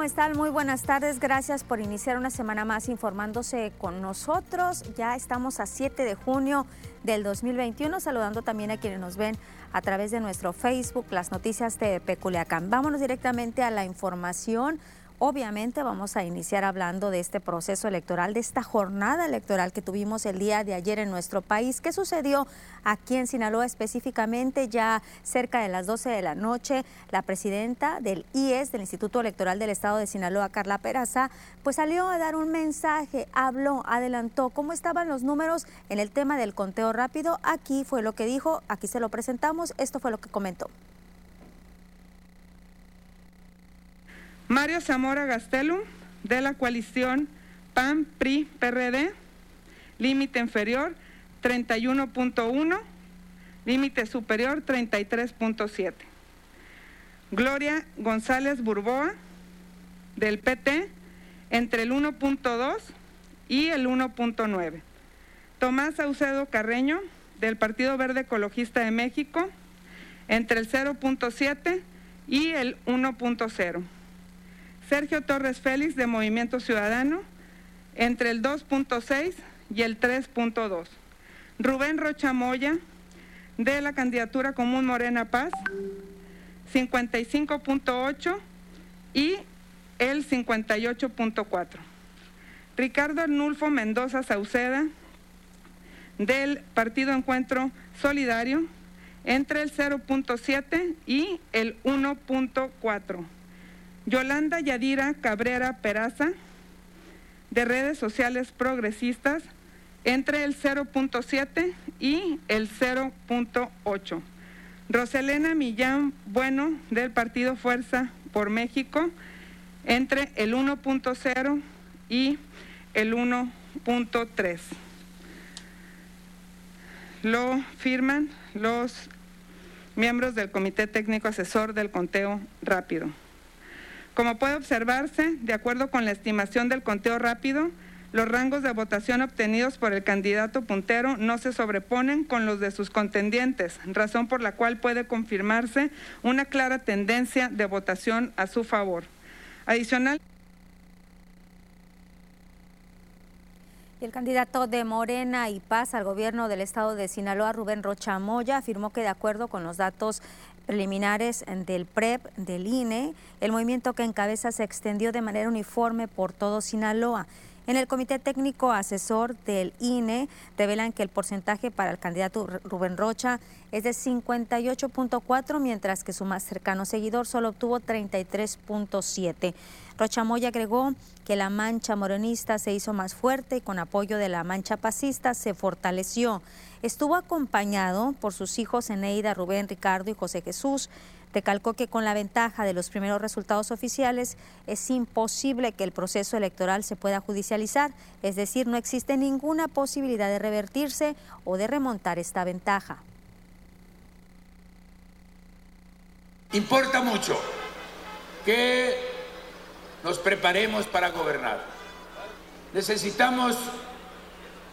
¿Cómo están? Muy buenas tardes. Gracias por iniciar una semana más informándose con nosotros. Ya estamos a 7 de junio del 2021, saludando también a quienes nos ven a través de nuestro Facebook, las noticias de Peculiacán. Vámonos directamente a la información. Obviamente vamos a iniciar hablando de este proceso electoral, de esta jornada electoral que tuvimos el día de ayer en nuestro país. ¿Qué sucedió aquí en Sinaloa específicamente? Ya cerca de las 12 de la noche, la presidenta del IES, del Instituto Electoral del Estado de Sinaloa, Carla Peraza, pues salió a dar un mensaje, habló, adelantó cómo estaban los números en el tema del conteo rápido. Aquí fue lo que dijo, aquí se lo presentamos, esto fue lo que comentó. Mario Zamora Gastelum, de la coalición PAN, PRI, PRD, límite inferior 31.1, límite superior 33.7. Gloria González Burboa, del PT, entre el 1.2 y el 1.9. Tomás Saucedo Carreño, del Partido Verde Ecologista de México, entre el 0.7 y el 1.0. Sergio Torres Félix de Movimiento Ciudadano entre el 2.6 y el 3.2. Rubén Rocha Moya de la candidatura común Morena Paz 55.8 y el 58.4. Ricardo Arnulfo Mendoza Sauceda del Partido Encuentro Solidario entre el 0.7 y el 1.4. Yolanda Yadira Cabrera Peraza, de redes sociales progresistas, entre el 0.7 y el 0.8. Roselena Millán Bueno, del Partido Fuerza por México, entre el 1.0 y el 1.3. Lo firman los miembros del Comité Técnico Asesor del Conteo Rápido. Como puede observarse, de acuerdo con la estimación del conteo rápido, los rangos de votación obtenidos por el candidato puntero no se sobreponen con los de sus contendientes, razón por la cual puede confirmarse una clara tendencia de votación a su favor. Adicional. el candidato de Morena y Paz al gobierno del estado de Sinaloa, Rubén Rocha Moya, afirmó que de acuerdo con los datos preliminares del PREP, del INE, el movimiento que encabeza se extendió de manera uniforme por todo Sinaloa. En el Comité Técnico Asesor del INE revelan que el porcentaje para el candidato Rubén Rocha es de 58.4, mientras que su más cercano seguidor solo obtuvo 33.7. Rochamoya agregó que la mancha morenista se hizo más fuerte y con apoyo de la mancha pasista se fortaleció. Estuvo acompañado por sus hijos Eneida, Rubén, Ricardo y José Jesús. Recalcó que con la ventaja de los primeros resultados oficiales es imposible que el proceso electoral se pueda judicializar, es decir, no existe ninguna posibilidad de revertirse o de remontar esta ventaja. Importa mucho que nos preparemos para gobernar. Necesitamos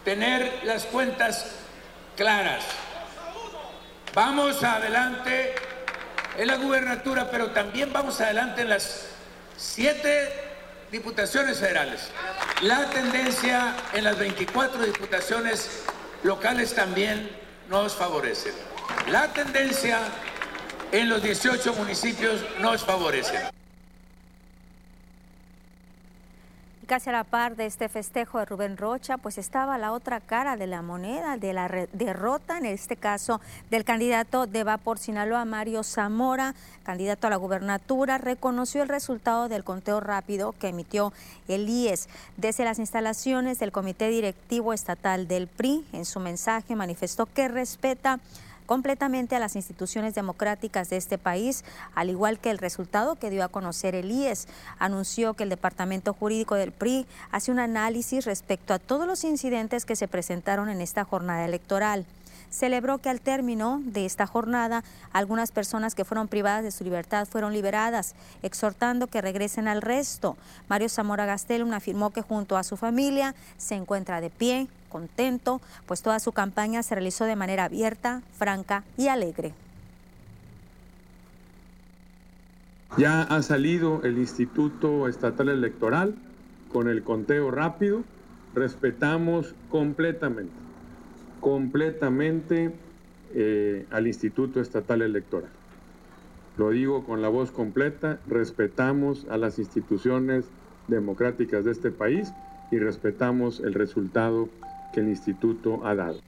tener las cuentas claras. Vamos adelante en la gubernatura, pero también vamos adelante en las siete diputaciones federales. La tendencia en las 24 diputaciones locales también nos favorece. La tendencia en los 18 municipios nos favorece. Casi a la par de este festejo de Rubén Rocha, pues estaba la otra cara de la moneda, de la derrota, en este caso del candidato de Va por Sinaloa, Mario Zamora, candidato a la gubernatura, reconoció el resultado del conteo rápido que emitió el IES. Desde las instalaciones del Comité Directivo Estatal del PRI, en su mensaje manifestó que respeta completamente a las instituciones democráticas de este país, al igual que el resultado que dio a conocer el IES. Anunció que el Departamento Jurídico del PRI hace un análisis respecto a todos los incidentes que se presentaron en esta jornada electoral celebró que al término de esta jornada algunas personas que fueron privadas de su libertad fueron liberadas, exhortando que regresen al resto. Mario Zamora Gastelum afirmó que junto a su familia se encuentra de pie, contento, pues toda su campaña se realizó de manera abierta, franca y alegre. Ya ha salido el Instituto Estatal Electoral con el conteo rápido. Respetamos completamente, completamente eh, al Instituto Estatal Electoral. Lo digo con la voz completa, respetamos a las instituciones democráticas de este país y respetamos el resultado que el instituto ha dado.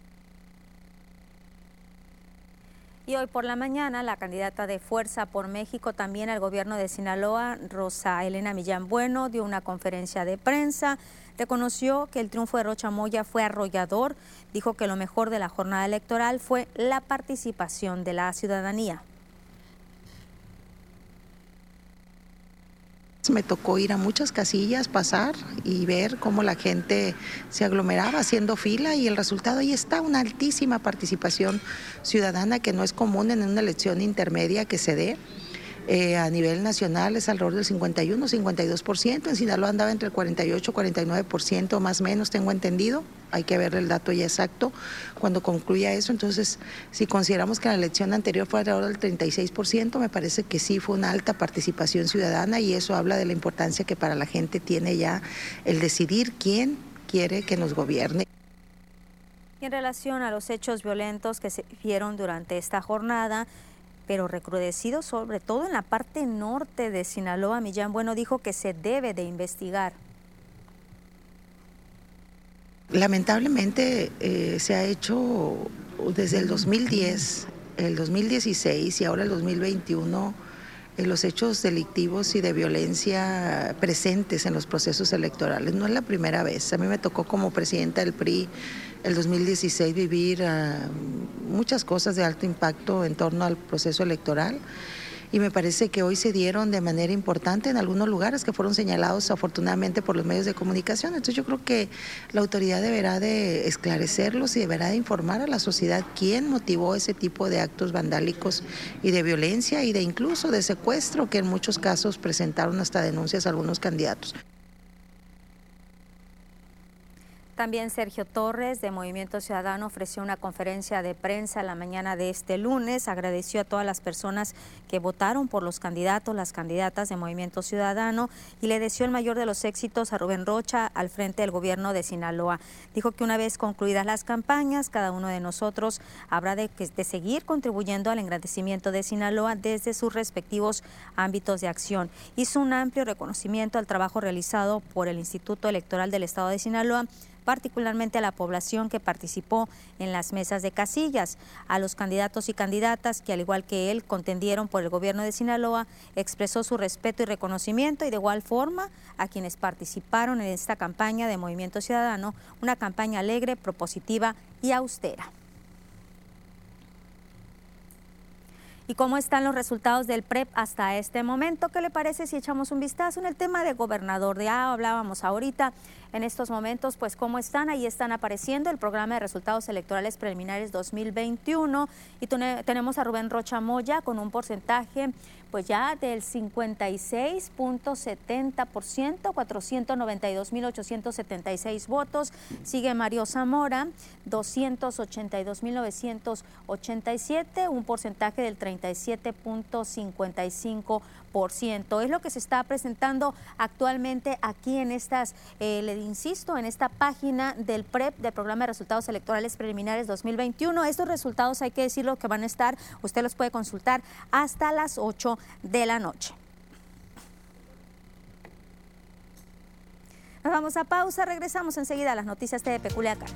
Y hoy por la mañana, la candidata de Fuerza por México también al gobierno de Sinaloa, Rosa Elena Millán Bueno, dio una conferencia de prensa. Reconoció que el triunfo de Rocha Moya fue arrollador. Dijo que lo mejor de la jornada electoral fue la participación de la ciudadanía. Me tocó ir a muchas casillas, pasar y ver cómo la gente se aglomeraba haciendo fila y el resultado ahí está, una altísima participación ciudadana que no es común en una elección intermedia que se dé. Eh, a nivel nacional es alrededor del 51, 52%. En Sinaloa andaba entre el 48, 49%, más o menos, tengo entendido. Hay que ver el dato ya exacto cuando concluya eso. Entonces, si consideramos que la elección anterior fue alrededor del 36%, me parece que sí fue una alta participación ciudadana y eso habla de la importancia que para la gente tiene ya el decidir quién quiere que nos gobierne. En relación a los hechos violentos que se vieron durante esta jornada, pero recrudecido sobre todo en la parte norte de Sinaloa. Millán Bueno dijo que se debe de investigar. Lamentablemente eh, se ha hecho desde el 2010, el 2016 y ahora el 2021 eh, los hechos delictivos y de violencia presentes en los procesos electorales. No es la primera vez. A mí me tocó como presidenta del PRI el 2016 vivir ah, muchas cosas de alto impacto en torno al proceso electoral y me parece que hoy se dieron de manera importante en algunos lugares que fueron señalados afortunadamente por los medios de comunicación. Entonces yo creo que la autoridad deberá de esclarecerlos y deberá de informar a la sociedad quién motivó ese tipo de actos vandálicos y de violencia y de incluso de secuestro que en muchos casos presentaron hasta denuncias a algunos candidatos. También Sergio Torres de Movimiento Ciudadano ofreció una conferencia de prensa la mañana de este lunes. Agradeció a todas las personas que votaron por los candidatos, las candidatas de Movimiento Ciudadano y le deseó el mayor de los éxitos a Rubén Rocha al frente del gobierno de Sinaloa. Dijo que una vez concluidas las campañas, cada uno de nosotros habrá de, de seguir contribuyendo al engrandecimiento de Sinaloa desde sus respectivos ámbitos de acción. Hizo un amplio reconocimiento al trabajo realizado por el Instituto Electoral del Estado de Sinaloa particularmente a la población que participó en las mesas de casillas, a los candidatos y candidatas que al igual que él contendieron por el gobierno de Sinaloa, expresó su respeto y reconocimiento y de igual forma a quienes participaron en esta campaña de Movimiento Ciudadano, una campaña alegre, propositiva y austera. Y cómo están los resultados del PREP hasta este momento. ¿Qué le parece si echamos un vistazo en el tema de gobernador? De A hablábamos ahorita en estos momentos, pues cómo están. Ahí están apareciendo el programa de resultados electorales preliminares 2021 y tenemos a Rubén Rocha Moya con un porcentaje pues ya del 56.70%, 492.876 votos. Sigue Mario Zamora, 282.987, un porcentaje del 37.55%. Es lo que se está presentando actualmente aquí en estas, eh, le insisto, en esta página del PREP, del Programa de Resultados Electorales Preliminares 2021. Estos resultados hay que decirlo que van a estar, usted los puede consultar hasta las 8 de la noche. Nos vamos a pausa, regresamos enseguida a las noticias de Peculiacán.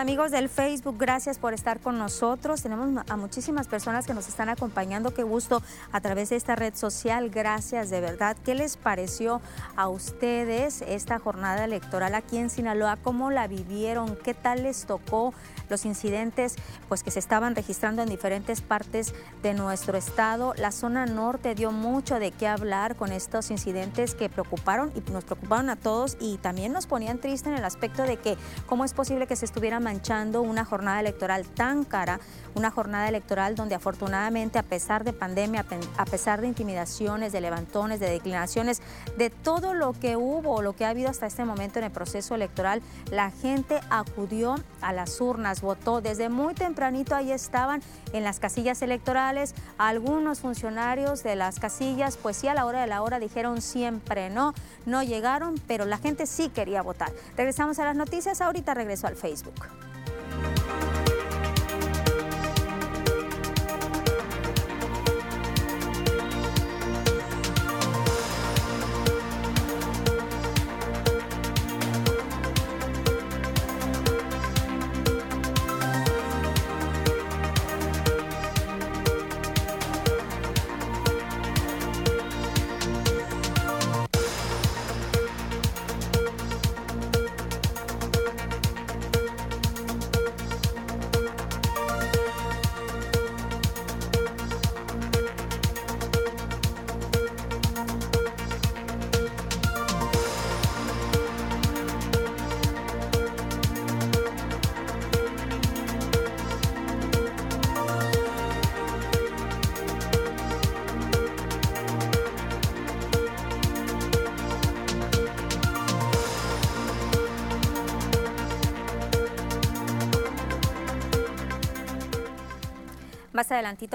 Amigos del Facebook, gracias por estar con nosotros. Tenemos a muchísimas personas que nos están acompañando. Qué gusto a través de esta red social. Gracias de verdad. ¿Qué les pareció a ustedes esta jornada electoral aquí en Sinaloa? ¿Cómo la vivieron? ¿Qué tal les tocó los incidentes pues, que se estaban registrando en diferentes partes de nuestro estado? La zona norte dio mucho de qué hablar con estos incidentes que preocuparon y nos preocuparon a todos y también nos ponían triste en el aspecto de que cómo es posible que se estuviera manchando una jornada electoral tan cara, una jornada electoral donde afortunadamente a pesar de pandemia, a pesar de intimidaciones, de levantones, de declinaciones, de todo lo que hubo o lo que ha habido hasta este momento en el proceso electoral, la gente acudió a las urnas, votó desde muy tempranito, ahí estaban en las casillas electorales, algunos funcionarios de las casillas, pues sí a la hora de la hora dijeron siempre no, no llegaron, pero la gente sí quería votar. Regresamos a las noticias, ahorita regreso al Facebook.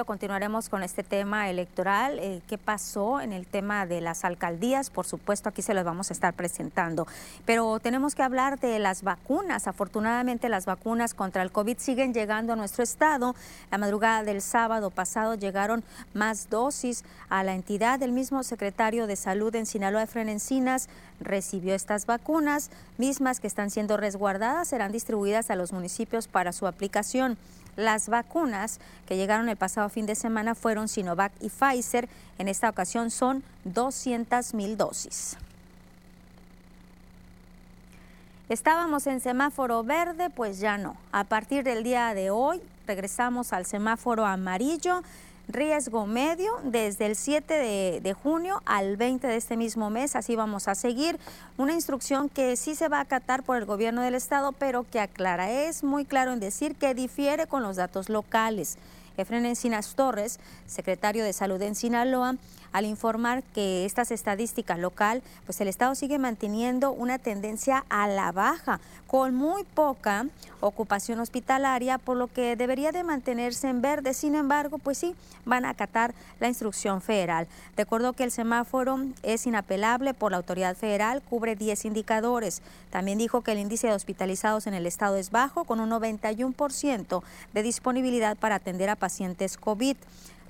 Continuaremos con este tema electoral, eh, qué pasó en el tema de las alcaldías, por supuesto aquí se los vamos a estar presentando, pero tenemos que hablar de las vacunas. Afortunadamente las vacunas contra el COVID siguen llegando a nuestro estado. La madrugada del sábado pasado llegaron más dosis a la entidad. El mismo secretario de Salud en Sinaloa, Efren Encinas, recibió estas vacunas, mismas que están siendo resguardadas, serán distribuidas a los municipios para su aplicación. Las vacunas que llegaron el pasado fin de semana fueron Sinovac y Pfizer. En esta ocasión son 200 mil dosis. Estábamos en semáforo verde, pues ya no. A partir del día de hoy regresamos al semáforo amarillo riesgo medio desde el 7 de, junio al 20 de este mismo mes. Así vamos a seguir. Una instrucción que sí se va a acatar por el gobierno del estado, pero que aclara, es muy claro en decir que difiere con los datos locales. Efren Encinas Torres, secretario de Salud en Sinaloa, al informar que estas estadísticas local, pues el Estado sigue manteniendo una tendencia a la baja, con muy poca ocupación hospitalaria, por lo que debería de mantenerse en verde. Sin embargo, pues sí, van a acatar la instrucción federal. Recuerdo que el semáforo es inapelable por la autoridad federal, cubre 10 indicadores. También dijo que el índice de hospitalizados en el estado es bajo, con un 91% de disponibilidad para atender a pacientes COVID.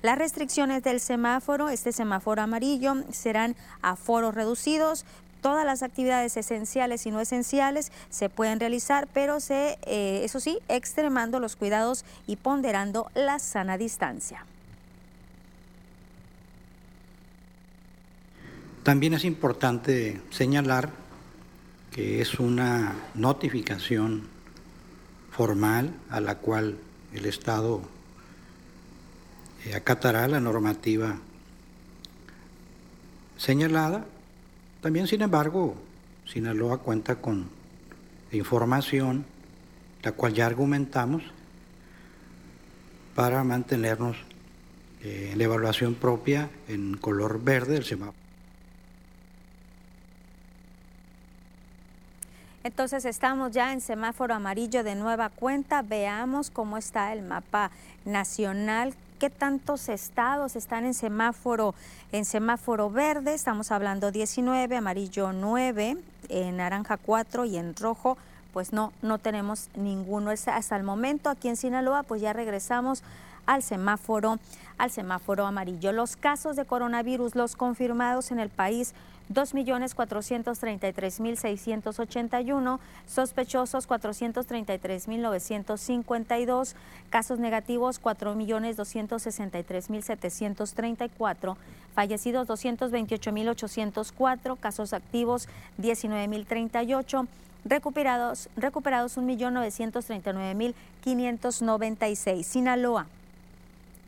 Las restricciones del semáforo, este semáforo amarillo, serán a foros reducidos. Todas las actividades esenciales y no esenciales se pueden realizar, pero se, eh, eso sí, extremando los cuidados y ponderando la sana distancia. También es importante señalar que es una notificación formal a la cual el Estado acatará la normativa señalada. También, sin embargo, Sinaloa cuenta con información, la cual ya argumentamos, para mantenernos eh, en la evaluación propia en color verde del semáforo. Entonces estamos ya en semáforo amarillo de nueva cuenta. Veamos cómo está el mapa nacional qué tantos estados están en semáforo, en semáforo verde, estamos hablando 19, amarillo 9, en naranja 4 y en rojo pues no, no tenemos ninguno hasta el momento. Aquí en Sinaloa pues ya regresamos al semáforo, al semáforo amarillo. Los casos de coronavirus, los confirmados en el país 2.433.681, sospechosos 433.952, casos negativos 4.263.734, fallecidos 228.804, casos activos 19.038, recuperados, recuperados 1.939.596. Sinaloa.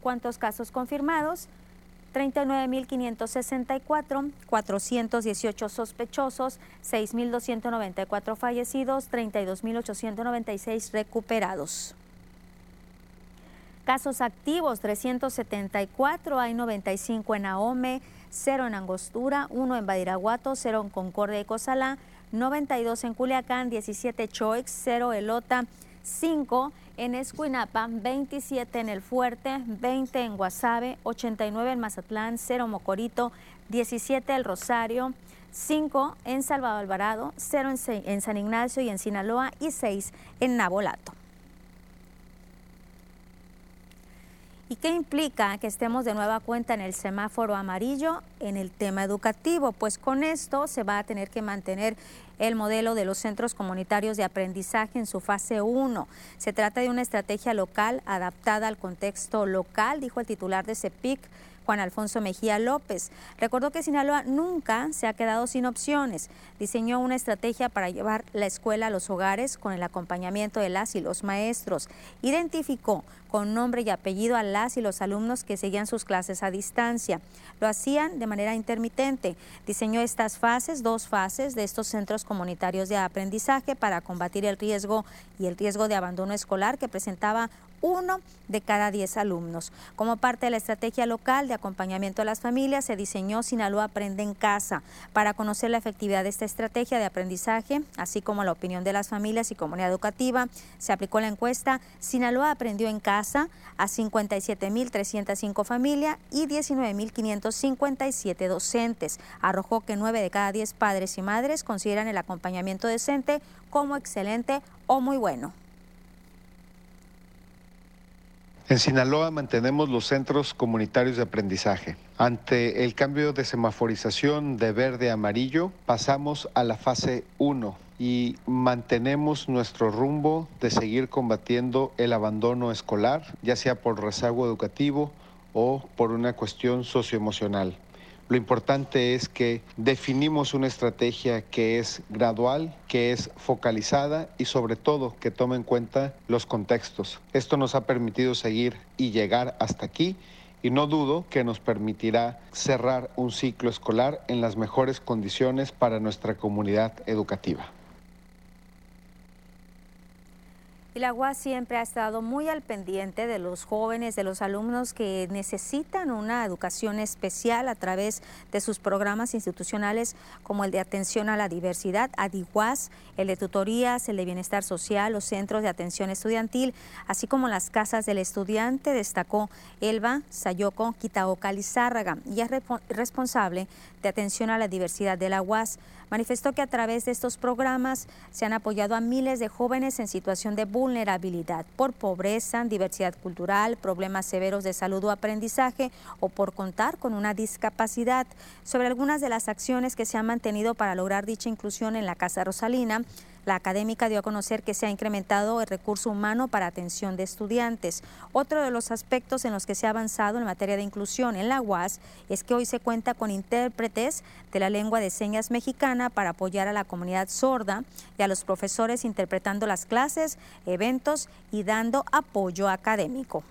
¿Cuántos casos confirmados? 39.564, 418 sospechosos, 6.294 fallecidos, 32.896 recuperados. Casos activos 374, hay 95 en Ahome, 0 en Angostura, 1 en Badiraguato, 0 en Concordia y Cozalá, 92 en Culiacán, 17 Choix, 0 Elota, 5 en Escuinapa, 27 en El Fuerte, 20 en Guasave, 89 en Mazatlán, 0 Mocorito, 17 El Rosario, 5 en Salvador Alvarado, 0 en San Ignacio y en Sinaloa y 6 en Nabolato. ¿Y qué implica que estemos de nueva cuenta en el semáforo amarillo en el tema educativo? Pues con esto se va a tener que mantener el modelo de los centros comunitarios de aprendizaje en su fase 1. Se trata de una estrategia local adaptada al contexto local, dijo el titular de CEPIC, Juan Alfonso Mejía López. Recordó que Sinaloa nunca se ha quedado sin opciones. Diseñó una estrategia para llevar la escuela a los hogares con el acompañamiento de las y los maestros. Identificó con nombre y apellido a las y los alumnos que seguían sus clases a distancia. Lo hacían de manera intermitente. Diseñó estas fases, dos fases de estos centros comunitarios de aprendizaje para combatir el riesgo y el riesgo de abandono escolar que presentaba uno de cada diez alumnos. Como parte de la estrategia local de acompañamiento a las familias, se diseñó Sinaloa Aprende en Casa. Para conocer la efectividad de esta estrategia de aprendizaje, así como la opinión de las familias y comunidad educativa, se aplicó la encuesta Sinaloa Aprendió en Casa a 57.305 familias y 19.557 docentes. Arrojó que 9 de cada 10 padres y madres consideran el acompañamiento decente como excelente o muy bueno. En Sinaloa mantenemos los centros comunitarios de aprendizaje. Ante el cambio de semaforización de verde a amarillo, pasamos a la fase 1 y mantenemos nuestro rumbo de seguir combatiendo el abandono escolar, ya sea por rezago educativo o por una cuestión socioemocional. Lo importante es que definimos una estrategia que es gradual, que es focalizada y sobre todo que tome en cuenta los contextos. Esto nos ha permitido seguir y llegar hasta aquí y no dudo que nos permitirá cerrar un ciclo escolar en las mejores condiciones para nuestra comunidad educativa. Y la siempre ha estado muy al pendiente de los jóvenes, de los alumnos que necesitan una educación especial a través de sus programas institucionales como el de atención a la diversidad, ADIWAS, el de tutorías, el de bienestar social, los centros de atención estudiantil, así como las casas del estudiante, destacó Elba Sayoko Kitaoka Lizárraga y es responsable de atención a la diversidad de la UAS. Manifestó que a través de estos programas se han apoyado a miles de jóvenes en situación de vulnerabilidad por pobreza, diversidad cultural, problemas severos de salud o aprendizaje o por contar con una discapacidad. Sobre algunas de las acciones que se han mantenido para lograr dicha inclusión en la Casa Rosalina, la académica dio a conocer que se ha incrementado el recurso humano para atención de estudiantes. Otro de los aspectos en los que se ha avanzado en materia de inclusión en la UAS es que hoy se cuenta con intérpretes de la lengua de señas mexicana para apoyar a la comunidad sorda y a los profesores interpretando las clases, eventos y dando apoyo académico.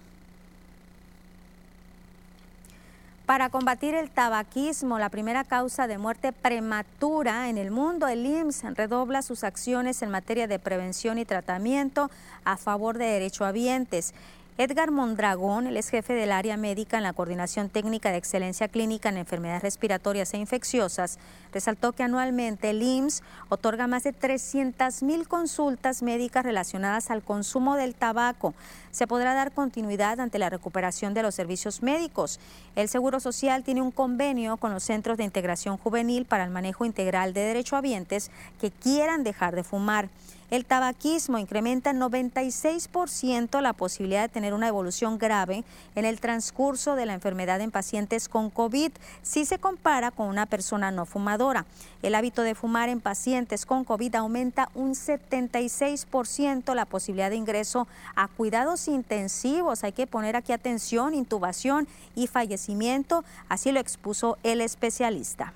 Para combatir el tabaquismo, la primera causa de muerte prematura en el mundo, el IMSS redobla sus acciones en materia de prevención y tratamiento a favor de derechohabientes. Edgar Mondragón, el ex jefe del área médica en la Coordinación Técnica de Excelencia Clínica en Enfermedades Respiratorias e Infecciosas, resaltó que anualmente el IMSS otorga más de 300 mil consultas médicas relacionadas al consumo del tabaco. Se podrá dar continuidad ante la recuperación de los servicios médicos. El Seguro Social tiene un convenio con los Centros de Integración Juvenil para el manejo integral de derechohabientes que quieran dejar de fumar. El tabaquismo incrementa en 96% la posibilidad de tener una evolución grave en el transcurso de la enfermedad en pacientes con COVID si se compara con una persona no fumadora. El hábito de fumar en pacientes con COVID aumenta un 76% la posibilidad de ingreso a cuidados intensivos. Hay que poner aquí atención, intubación y fallecimiento. Así lo expuso el especialista.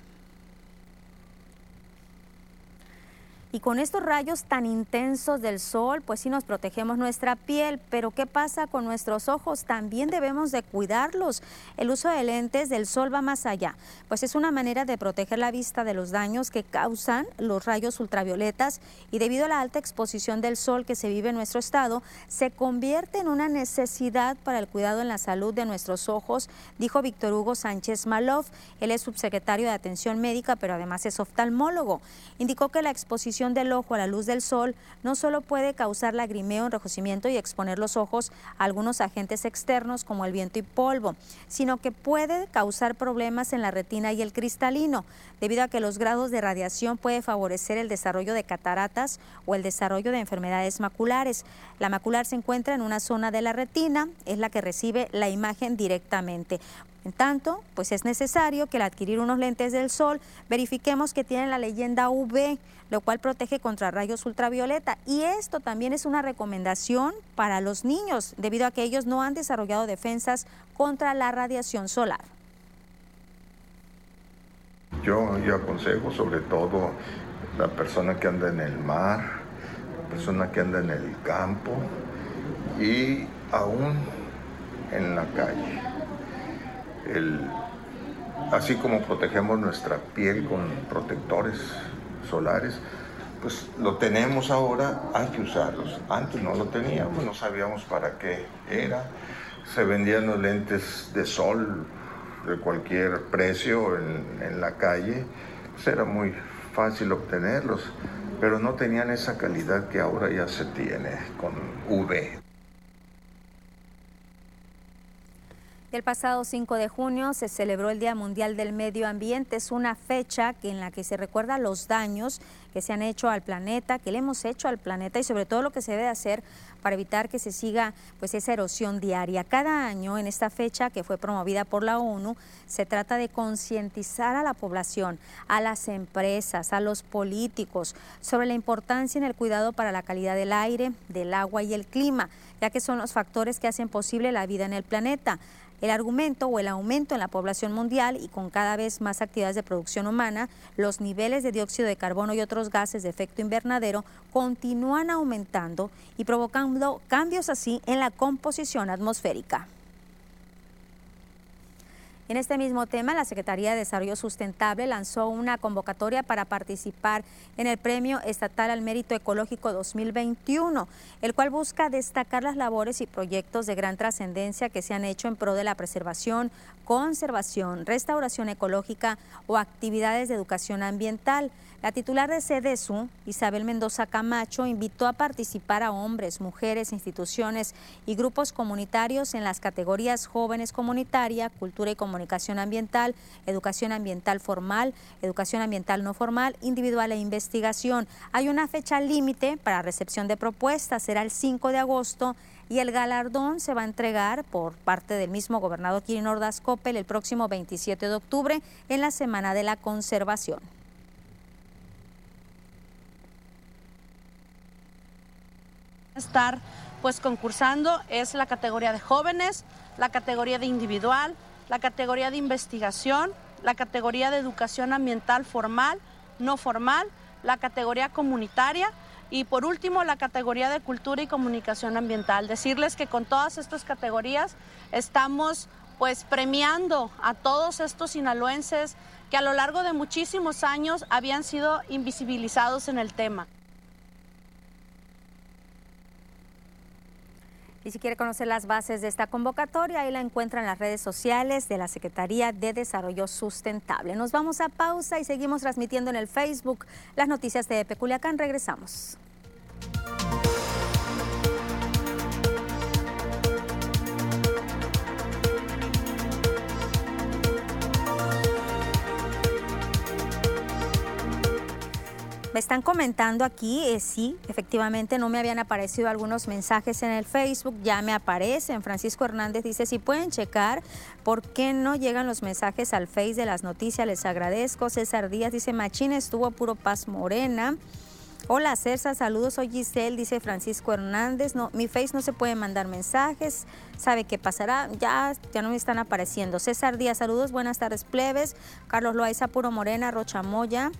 Y con estos rayos tan intensos del sol, pues sí nos protegemos nuestra piel, pero ¿qué pasa con nuestros ojos? También debemos de cuidarlos. El uso de lentes del sol va más allá, pues es una manera de proteger la vista de los daños que causan los rayos ultravioletas y debido a la alta exposición del sol que se vive en nuestro estado, se convierte en una necesidad para el cuidado en la salud de nuestros ojos, dijo Víctor Hugo Sánchez Malov. Él es subsecretario de Atención Médica, pero además es oftalmólogo. Indicó que la exposición del ojo a la luz del sol no solo puede causar lagrimeo, enrojecimiento y exponer los ojos a algunos agentes externos como el viento y polvo, sino que puede causar problemas en la retina y el cristalino, debido a que los grados de radiación puede favorecer el desarrollo de cataratas o el desarrollo de enfermedades maculares. La macular se encuentra en una zona de la retina, es la que recibe la imagen directamente. En tanto, pues es necesario que al adquirir unos lentes del sol verifiquemos que tienen la leyenda UV, lo cual protege contra rayos ultravioleta. Y esto también es una recomendación para los niños, debido a que ellos no han desarrollado defensas contra la radiación solar. Yo, aconsejo sobre todo la persona que anda en el mar, la persona que anda en el campo y aún en la calle así como protegemos nuestra piel con protectores solares, pues lo tenemos ahora, hay que usarlos. Antes no lo teníamos, no sabíamos para qué era. Se vendían los lentes de sol de cualquier precio en, en la calle, pues era muy fácil obtenerlos, pero no tenían esa calidad que ahora ya se tiene con UV. El pasado 5 de junio se celebró el Día Mundial del Medio Ambiente. Es una fecha en la que se recuerda los daños que se han hecho al planeta, que le hemos hecho al planeta y sobre todo lo que se debe hacer para evitar que se siga pues esa erosión diaria. Cada año en esta fecha que fue promovida por la ONU se trata de concientizar a la población, a las empresas, a los políticos sobre la importancia en el cuidado para la calidad del aire, del agua y el clima, ya que son los factores que hacen posible la vida en el planeta. El argumento o el aumento en la población mundial y con cada vez más actividades de producción humana, los niveles de dióxido de carbono y otros gases de efecto invernadero continúan aumentando y provocando cambios así en la composición atmosférica. En este mismo tema, la Secretaría de Desarrollo Sustentable lanzó una convocatoria para participar en el Premio Estatal al Mérito Ecológico 2021, el cual busca destacar las labores y proyectos de gran trascendencia que se han hecho en pro de la preservación, conservación, restauración ecológica o actividades de educación ambiental. La titular de CEDESU, Isabel Mendoza Camacho, invitó a participar a hombres, mujeres, instituciones y grupos comunitarios en las categorías jóvenes comunitaria, cultura y comunicación ambiental, educación ambiental formal, educación ambiental no formal, individual e investigación. Hay una fecha límite para recepción de propuestas, será el 5 de agosto y el galardón se va a entregar por parte del mismo gobernador Kirin Ordaz Coppel el próximo 27 de octubre en la Semana de la Conservación. estar pues concursando es la categoría de jóvenes, la categoría de individual, la categoría de investigación, la categoría de educación ambiental formal, no formal, la categoría comunitaria y por último la categoría de cultura y comunicación ambiental. Decirles que con todas estas categorías estamos pues premiando a todos estos sinaloenses que a lo largo de muchísimos años habían sido invisibilizados en el tema. Y si quiere conocer las bases de esta convocatoria, ahí la encuentra en las redes sociales de la Secretaría de Desarrollo Sustentable. Nos vamos a pausa y seguimos transmitiendo en el Facebook las noticias de Peculiacán. Regresamos. Me están comentando aquí, eh, sí, efectivamente no me habían aparecido algunos mensajes en el Facebook, ya me aparecen. Francisco Hernández dice, si pueden checar, ¿por qué no llegan los mensajes al Face de las noticias? Les agradezco. César Díaz dice, Machín estuvo puro paz morena. Hola César, saludos, soy Giselle, dice Francisco Hernández. No, mi Face no se puede mandar mensajes, sabe qué pasará, ya, ya no me están apareciendo. César Díaz, saludos, buenas tardes, plebes. Carlos Loaiza, Puro Morena, Rocha Moya.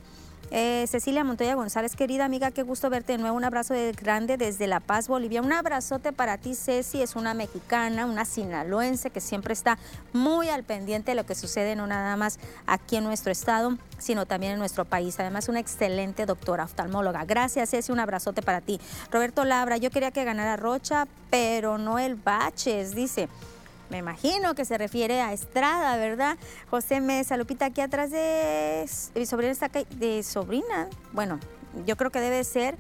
Eh, Cecilia Montoya González, querida amiga, qué gusto verte de nuevo. Un abrazo grande desde La Paz, Bolivia. Un abrazote para ti, Ceci. Es una mexicana, una sinaloense que siempre está muy al pendiente de lo que sucede no nada más aquí en nuestro estado, sino también en nuestro país. Además, una excelente doctora oftalmóloga. Gracias, Ceci. Un abrazote para ti. Roberto Labra, yo quería que ganara Rocha, pero no el Baches, dice. Me imagino que se refiere a Estrada, ¿verdad? José Mesa, Lupita, aquí atrás de mi sobrina está de sobrina. Bueno, yo creo que debe ser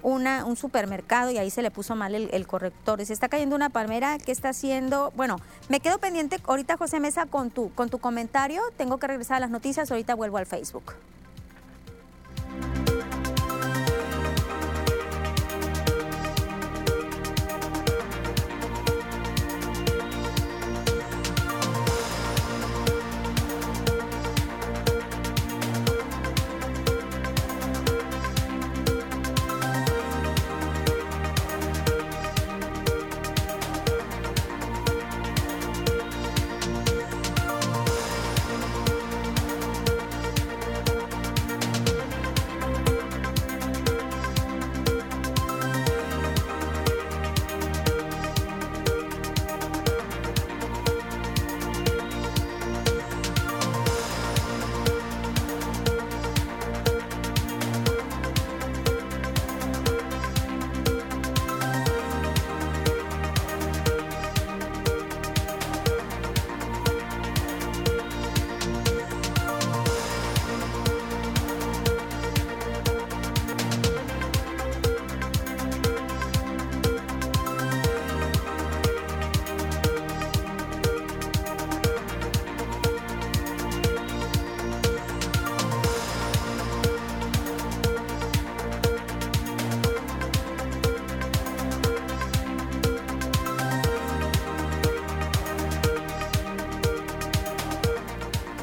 una, un supermercado y ahí se le puso mal el, el, corrector. Se está cayendo una palmera que está haciendo. Bueno, me quedo pendiente ahorita, José Mesa, con tu, con tu comentario. Tengo que regresar a las noticias. Ahorita vuelvo al Facebook.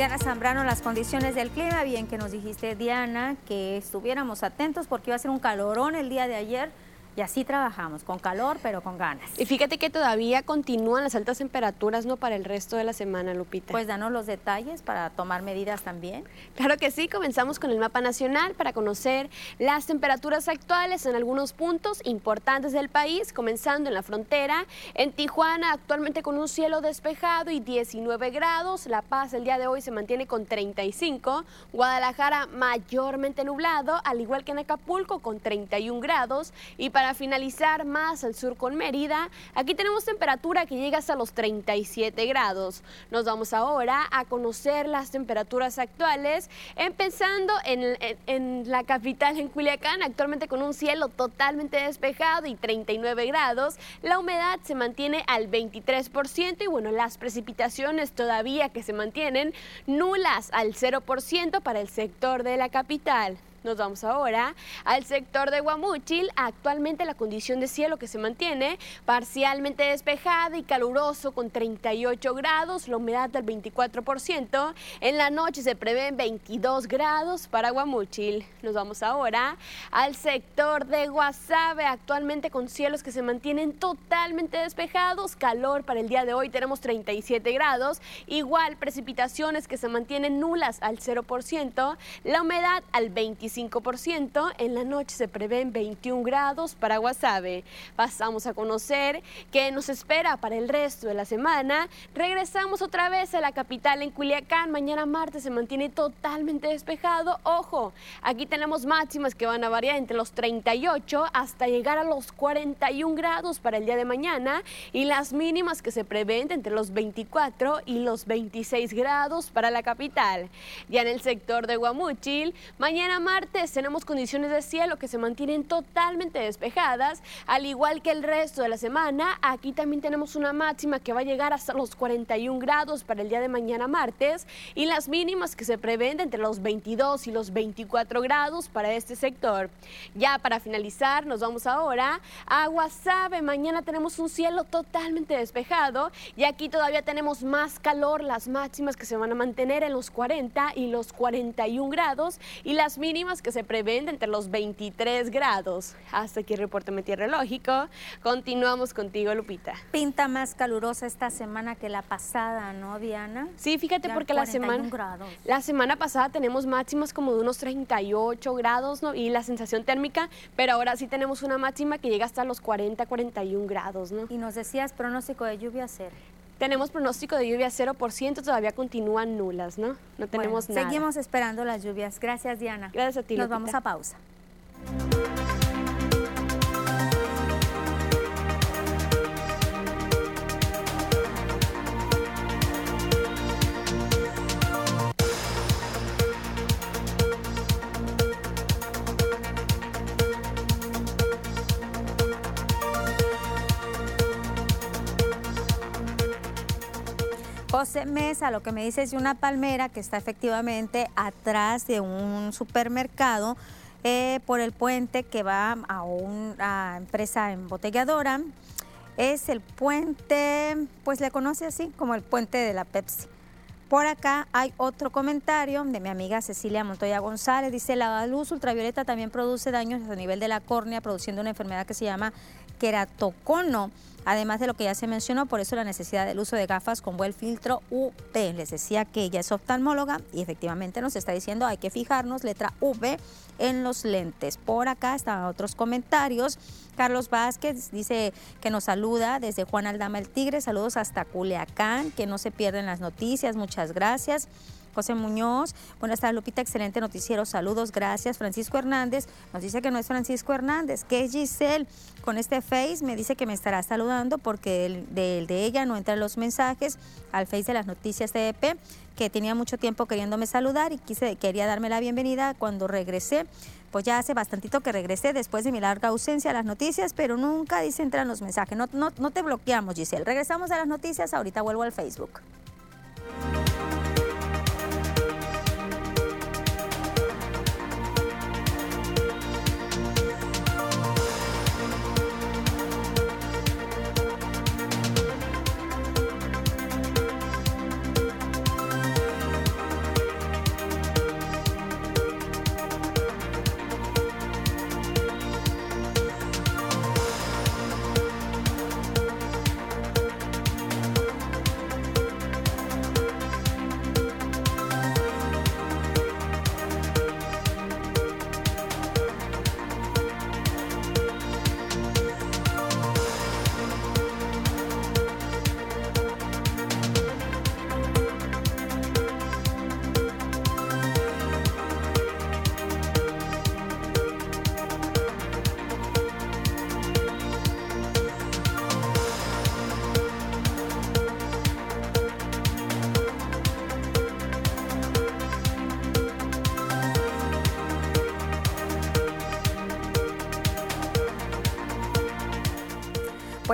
Diana Zambrano, las condiciones del clima, bien que nos dijiste Diana que estuviéramos atentos porque iba a ser un calorón el día de ayer y así trabajamos, con calor, pero con ganas. Y fíjate que todavía continúan las altas temperaturas, ¿no? Para el resto de la semana, Lupita. Pues danos los detalles para tomar medidas también. Claro que sí, comenzamos con el mapa nacional para conocer las temperaturas actuales en algunos puntos importantes del país, comenzando en la frontera. En Tijuana, actualmente con un cielo despejado y 19 grados. La Paz el día de hoy se mantiene con 35. Guadalajara mayormente nublado, al igual que en Acapulco con 31 grados. Y para para finalizar más al sur con Mérida, aquí tenemos temperatura que llega hasta los 37 grados. Nos vamos ahora a conocer las temperaturas actuales, empezando en, la capital, en Culiacán, actualmente con un cielo totalmente despejado y 39 grados. La humedad se mantiene al 23% y bueno, las precipitaciones todavía que se mantienen nulas al 0% para el sector de la capital. Nos vamos ahora al sector de Guamúchil. Actualmente la condición de cielo que se mantiene parcialmente despejada y caluroso con 38 grados, la humedad del 24%. En la noche se prevén 22 grados para Guamúchil. Nos vamos ahora al sector de Guasave, actualmente con cielos que se mantienen totalmente despejados. Calor para el día de hoy tenemos 37 grados. Igual precipitaciones que se mantienen nulas al 0%. La humedad al 25%. En la noche se prevén 21 grados para Guasave. Pasamos a conocer qué nos espera para el resto de la semana. Regresamos otra vez a la capital en Culiacán. Mañana martes se mantiene totalmente despejado. Ojo, aquí tenemos máximas que van a variar entre los 38 hasta llegar a los 41 grados para el día de mañana y las mínimas que se prevén entre los 24 y los 26 grados para la capital. Ya en el sector de Guamuchil, mañana martes martes tenemos condiciones de cielo que se mantienen totalmente despejadas, al igual que el resto de la semana. Aquí también tenemos una máxima que va a llegar hasta los 41 grados para el día de mañana martes y las mínimas que se prevén entre los 22 y los 24 grados para este sector. Ya para finalizar, nos vamos ahora a Guasave. Mañana tenemos un cielo totalmente despejado y aquí todavía tenemos más calor, las máximas que se van a mantener en los 40 y los 41 grados y las mínimas que se prevén entre los 23 grados. Hasta aquí el reporte meteorológico. Continuamos contigo, Lupita. Pinta más calurosa esta semana que la pasada, ¿no, Diana? Sí, fíjate porque la semana, la semana pasada tenemos máximas como de unos 38 grados ¿no? y la sensación térmica, pero ahora sí tenemos una máxima que llega hasta los 40, 41 grados. ¿no? Y nos decías pronóstico de lluvia cero. Tenemos pronóstico de lluvia 0%, todavía continúan nulas, ¿no? No tenemos nada. Seguimos esperando las lluvias. Gracias, Diana. Gracias a ti. Nos vamos a pausa. José Mesa, lo que me dice es de una palmera que está efectivamente atrás de un supermercado eh, por el puente que va a una empresa embotelladora. Es el puente, pues le conoce así como el puente de la Pepsi. Por acá hay otro comentario de mi amiga Cecilia Montoya González. Dice, la luz ultravioleta también produce daños a nivel de la córnea, produciendo una enfermedad que se llama queratocono. Además de lo que ya se mencionó, por eso la necesidad del uso de gafas con buen filtro UV. Les decía que ella es oftalmóloga y efectivamente nos está diciendo hay que fijarnos letra V en los lentes. Por acá están otros comentarios. Carlos Vázquez dice que nos saluda desde Juan Aldama el Tigre. Saludos hasta Culiacán, que no se pierden las noticias. Muchas gracias. José Muñoz. Buenas tardes, Lupita. Excelente noticiero. Saludos, gracias. Francisco Hernández nos dice que no es Francisco Hernández, que es Giselle. Con este Face me dice que me estará saludando porque el de, ella no entran los mensajes al Face de las noticias TDP, que tenía mucho tiempo queriéndome saludar y quise, quería darme la bienvenida cuando regresé. Pues ya hace bastantito que regresé después de mi larga ausencia a las noticias, pero nunca dice entran los mensajes. No, no, no te bloqueamos, Giselle. Regresamos a las noticias, ahorita vuelvo al Facebook.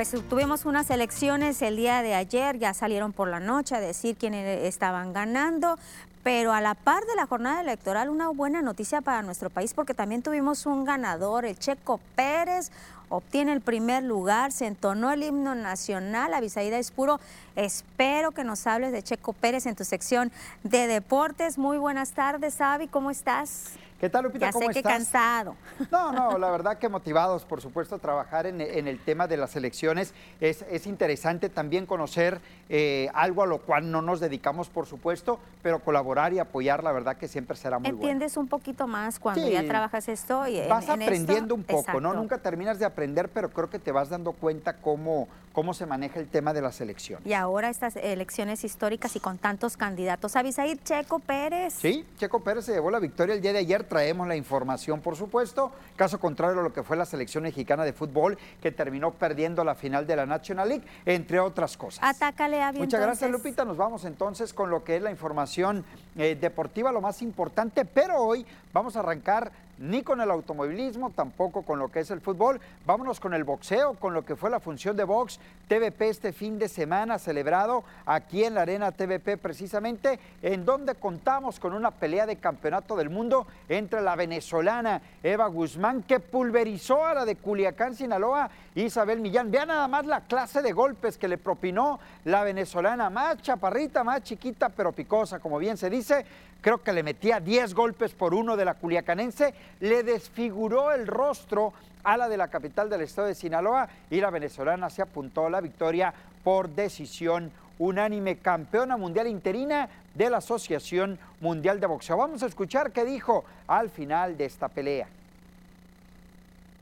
Pues tuvimos unas elecciones el día de ayer, ya salieron por la noche a decir quiénes estaban ganando, pero a la par de la jornada electoral, una buena noticia para nuestro país porque también tuvimos un ganador, el Checo Pérez, obtiene el primer lugar, se entonó el himno nacional, Avisaída Espuro, espero que nos hables de Checo Pérez en tu sección de deportes. Muy buenas tardes, Avi, ¿cómo estás? ¿Qué tal, Lupita? Ya ¿Cómo sé que estás? cansado. No, no, la verdad que motivados, por supuesto, a trabajar en, en el tema de las elecciones. Es, es interesante también conocer eh, algo a lo cual no nos dedicamos, por supuesto, pero colaborar y apoyar, la verdad que siempre será muy bueno. Entiendes un poquito más cuando Sí. ya trabajas esto y en- Vas en aprendiendo esto. un poco, ¿no? Nunca terminas de aprender, pero creo que te vas dando cuenta cómo, cómo se maneja el tema de las elecciones. Y ahora estas elecciones históricas y con tantos candidatos. Avisaíd Checo Pérez. Sí, Checo Pérez se llevó la victoria el día de ayer, traemos la información, por supuesto. Caso contrario a lo que fue la selección mexicana de fútbol, que terminó perdiendo la final de la National League, entre otras cosas. Atácale, a Muchas gracias, Lupita. Nos vamos entonces con lo que es la información eh, deportiva, lo más importante, pero hoy vamos a arrancar ni con el automovilismo, tampoco con lo que es el fútbol. Vámonos con el boxeo, con lo que fue la función de box TVP este fin de semana celebrado aquí en la Arena TVP precisamente, en donde contamos con una pelea de campeonato del mundo entre la venezolana Eva Guzmán, que pulverizó a la de Culiacán, Sinaloa, Isabel Millán. Vean nada más la clase de golpes que le propinó la venezolana, más chaparrita, más chiquita, pero picosa, como bien se dice creo que le metía 10 golpes por uno de la culiacanense, le desfiguró el rostro a la de la capital del estado de Sinaloa y la venezolana se apuntó la victoria por decisión unánime, campeona mundial interina de la Asociación Mundial de Boxeo. Vamos a escuchar qué dijo al final de esta pelea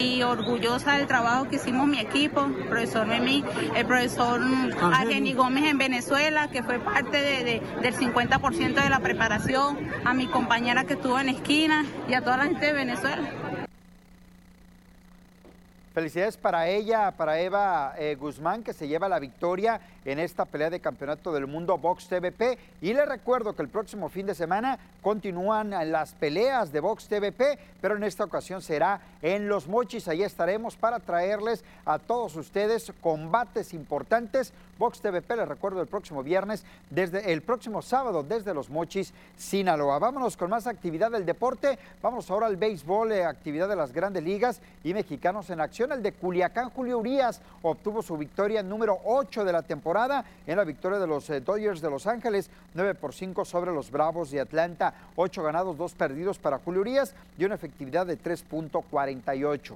y orgullosa del trabajo que hicimos mi equipo, el profesor Memi, el profesor Argeni Gómez en Venezuela, que fue parte de, del 50% de la preparación, a mi compañera que estuvo en esquina y a toda la gente de Venezuela. Felicidades para ella, para Eva eh, Guzmán, que se lleva la victoria en esta pelea de campeonato del mundo Box TVP. Y les recuerdo que el próximo fin de semana continúan las peleas de Box TVP, pero en esta ocasión será en Los Mochis. Ahí estaremos para traerles a todos ustedes combates importantes. Box TVP, les recuerdo, el próximo viernes, desde el próximo sábado, desde Los Mochis, Sinaloa. Vámonos con más actividad del deporte. Vamos ahora al béisbol, eh, actividad de las grandes ligas y mexicanos en acción el de Culiacán, Julio Urias, obtuvo su victoria número 8 de la temporada en la victoria de los eh, Dodgers de Los Ángeles, 9 por 5 sobre los Bravos de Atlanta, 8 ganados, 2 perdidos para Julio Urias y una efectividad de 3.48.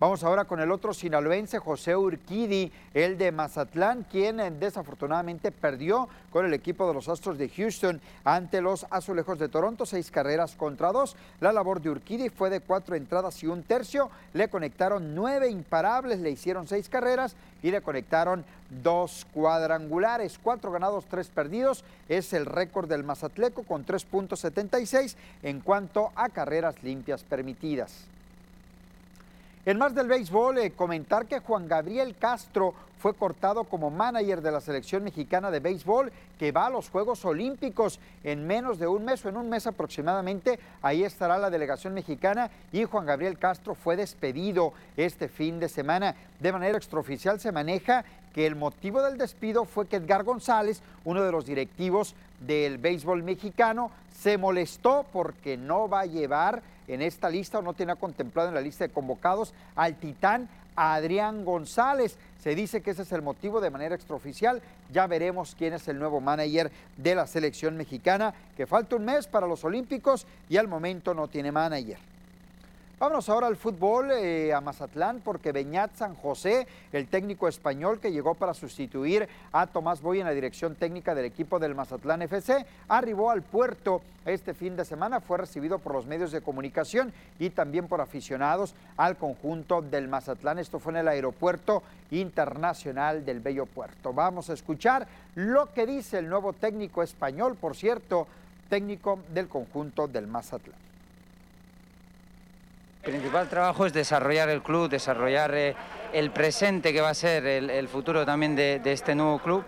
Vamos ahora con el otro sinaloense, José Urquidi, el de Mazatlán, quien eh, desafortunadamente perdió con el equipo de los Astros de Houston ante los Azulejos de Toronto, seis carreras contra dos. La labor de Urquidi fue de cuatro entradas y un tercio. Le conectaron nueve imparables, le hicieron seis carreras y le conectaron dos cuadrangulares, cuatro ganados, tres perdidos. Es el récord del Mazatleco con 3.76 en cuanto a carreras limpias permitidas. En más del béisbol, eh, comentar que Juan Gabriel Castro fue cortado como manager de la selección mexicana de béisbol que va a los Juegos Olímpicos en menos de un mes o en un mes aproximadamente. Ahí estará la delegación mexicana y Juan Gabriel Castro fue despedido este fin de semana. De manera extraoficial se maneja que el motivo del despido fue que Edgar González, uno de los directivos del béisbol mexicano, se molestó porque no va a llevar en esta lista o no tiene contemplado en la lista de convocados al titán Adrián González. Se dice que ese es el motivo de manera extraoficial. Ya veremos quién es el nuevo manager de la selección mexicana, que falta un mes para los Olímpicos y al momento no tiene manager. Vámonos ahora al fútbol, eh, a Mazatlán, porque Beñat San José, el técnico español que llegó para sustituir a Tomás Boy en la dirección técnica del equipo del Mazatlán FC, arribó al puerto este fin de semana, fue recibido por los medios de comunicación y también por aficionados al conjunto del Mazatlán. Esto fue en el aeropuerto internacional del Bello Puerto. Vamos a escuchar lo que dice el nuevo técnico español, por cierto, técnico del conjunto del Mazatlán. El principal trabajo es desarrollar el club, desarrollar eh, el presente que va a ser el, futuro también de, este nuevo club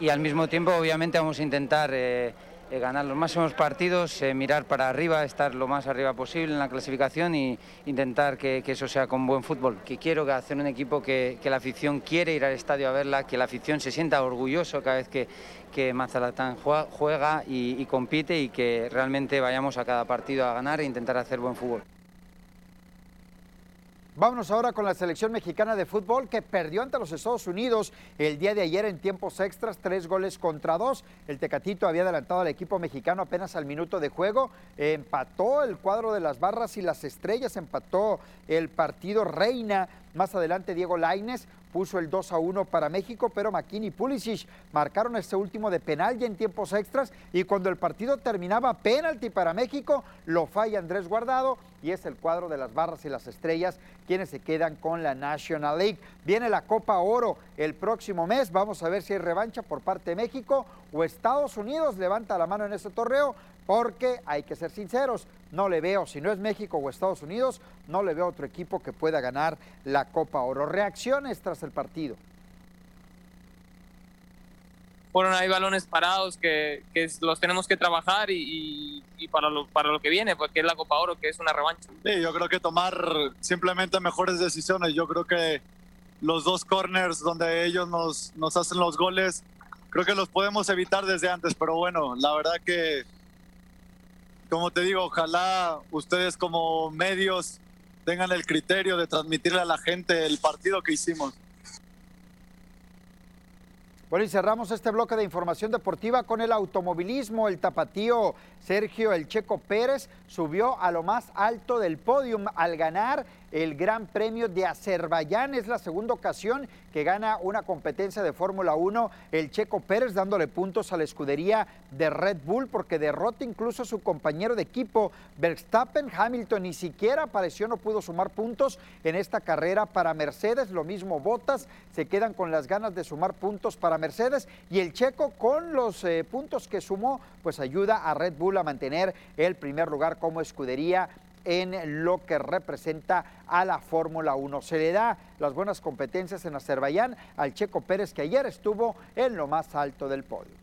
y al mismo tiempo obviamente vamos a intentar eh, eh, ganar los máximos partidos, mirar para arriba, estar lo más arriba posible en la clasificación e intentar que, eso sea con buen fútbol. Que quiero que hacer un equipo que, la afición quiere ir al estadio a verla, que la afición se sienta orgulloso cada vez que, que Mazalatán juega, y, y compite y que realmente vayamos a cada partido a ganar e intentar hacer buen fútbol. Vámonos ahora con la selección mexicana de fútbol que perdió ante los Estados Unidos el día de ayer en tiempos extras, tres goles contra dos. El Tecatito había adelantado al equipo mexicano apenas al minuto de juego. Empató el cuadro de las barras y las estrellas, empató el partido Reina. Más adelante Diego Laines puso el 2 a 1 para México, pero McKinney y Pulisic marcaron este último de penal ya en tiempos extras y cuando el partido terminaba penalti para México, lo falla Andrés Guardado y es el cuadro de las barras y las estrellas quienes se quedan con la National League. Viene la Copa Oro el próximo mes, vamos a ver si hay revancha por parte de México o Estados Unidos levanta la mano en ese torneo, porque hay que ser sinceros, no le veo, si no es México o Estados Unidos, no le veo otro equipo que pueda ganar la Copa Oro. Reacciones tras el partido. Fueron hay balones parados que, que los tenemos que trabajar y, y, para, lo, para lo que viene, porque es la Copa Oro, que es una revancha. Sí, yo creo que tomar simplemente mejores decisiones. Yo creo que los dos corners donde ellos nos, nos hacen los goles, creo que los podemos evitar desde antes, pero bueno, la verdad que como te digo, ojalá ustedes como medios tengan el criterio de transmitirle a la gente el partido que hicimos. Bueno, y cerramos este bloque de información deportiva con el automovilismo. El tapatío Sergio El Checo Pérez subió a lo más alto del podium al ganar el Gran Premio de Azerbaiyán. Es la segunda ocasión que gana una competencia de Fórmula 1 el Checo Pérez, dándole puntos a la escudería de Red Bull, porque derrota incluso a su compañero de equipo Verstappen. Hamilton ni siquiera apareció, no pudo sumar puntos en esta carrera para Mercedes. Lo mismo Botas, se quedan con las ganas de sumar puntos para Mercedes. Y el Checo, con los eh, puntos que sumó, pues ayuda a Red Bull a mantener el primer lugar como escudería en lo que representa a la Fórmula 1. Se le da las buenas competencias en Azerbaiyán al Checo Pérez, que ayer estuvo en lo más alto del podio.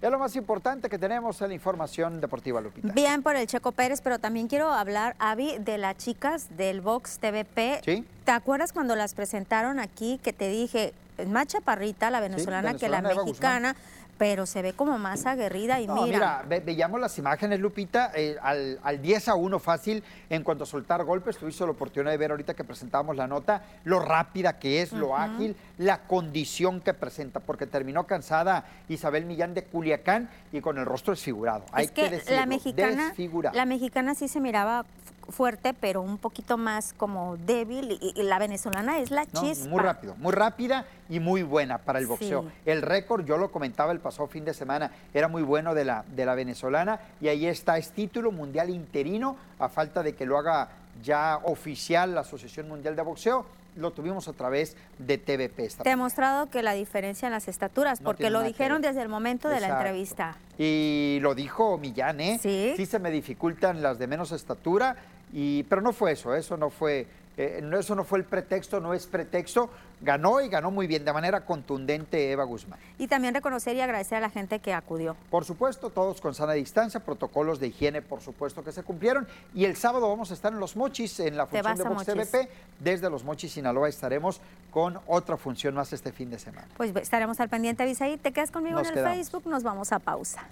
Es lo más importante que tenemos en la información deportiva, Lupita. Bien por el Checo Pérez, pero también quiero hablar, Avi, de las chicas del Vox TVP. ¿Sí? ¿Te acuerdas cuando las presentaron aquí que te dije, más chaparrita la venezolana, que la mexicana? Pero se ve como más aguerrida y mira. Mira, veíamos las imágenes, Lupita, eh, al, al, 10 a 1 fácil en cuanto a soltar golpes. Tuviste la oportunidad de ver ahorita que presentamos la nota, lo rápida que es, lo ágil, la condición que presenta, porque terminó cansada Isabel Millán de Culiacán y con el rostro desfigurado. Es Hay que, decirlo, la mexicana, la mexicana sí se miraba fuerte, pero un poquito más como débil. Y, la venezolana es la chispa. Muy rápido, muy rápida y muy buena para el boxeo. El récord, yo lo comentaba el pasado fin de semana, era muy bueno de la, de la venezolana. Y ahí está, es título mundial interino, a falta de que lo haga ya oficial la Asociación Mundial de Boxeo lo tuvimos a través de TVP. Te ha mostrado que la diferencia en las estaturas, porque lo dijeron desde el momento de la entrevista. Y lo dijo Millán, ¿eh? Sí. Sí se me dificultan las de menos estatura y, pero no fue eso, eso no fue, eh, no, eso no fue el pretexto, no es pretexto. Ganó y ganó muy bien, de manera contundente Eva Guzmán. Y también reconocer y agradecer a la gente que acudió. Por supuesto, todos con sana distancia, protocolos de higiene, por supuesto que se cumplieron. Y el sábado vamos a estar en Los Mochis, en la función de Vox TVP. Desde Los Mochis, Sinaloa, estaremos con otra función más este fin de semana. Pues estaremos al pendiente, Avisaí. Te quedas conmigo en el Facebook, nos vamos a pausa.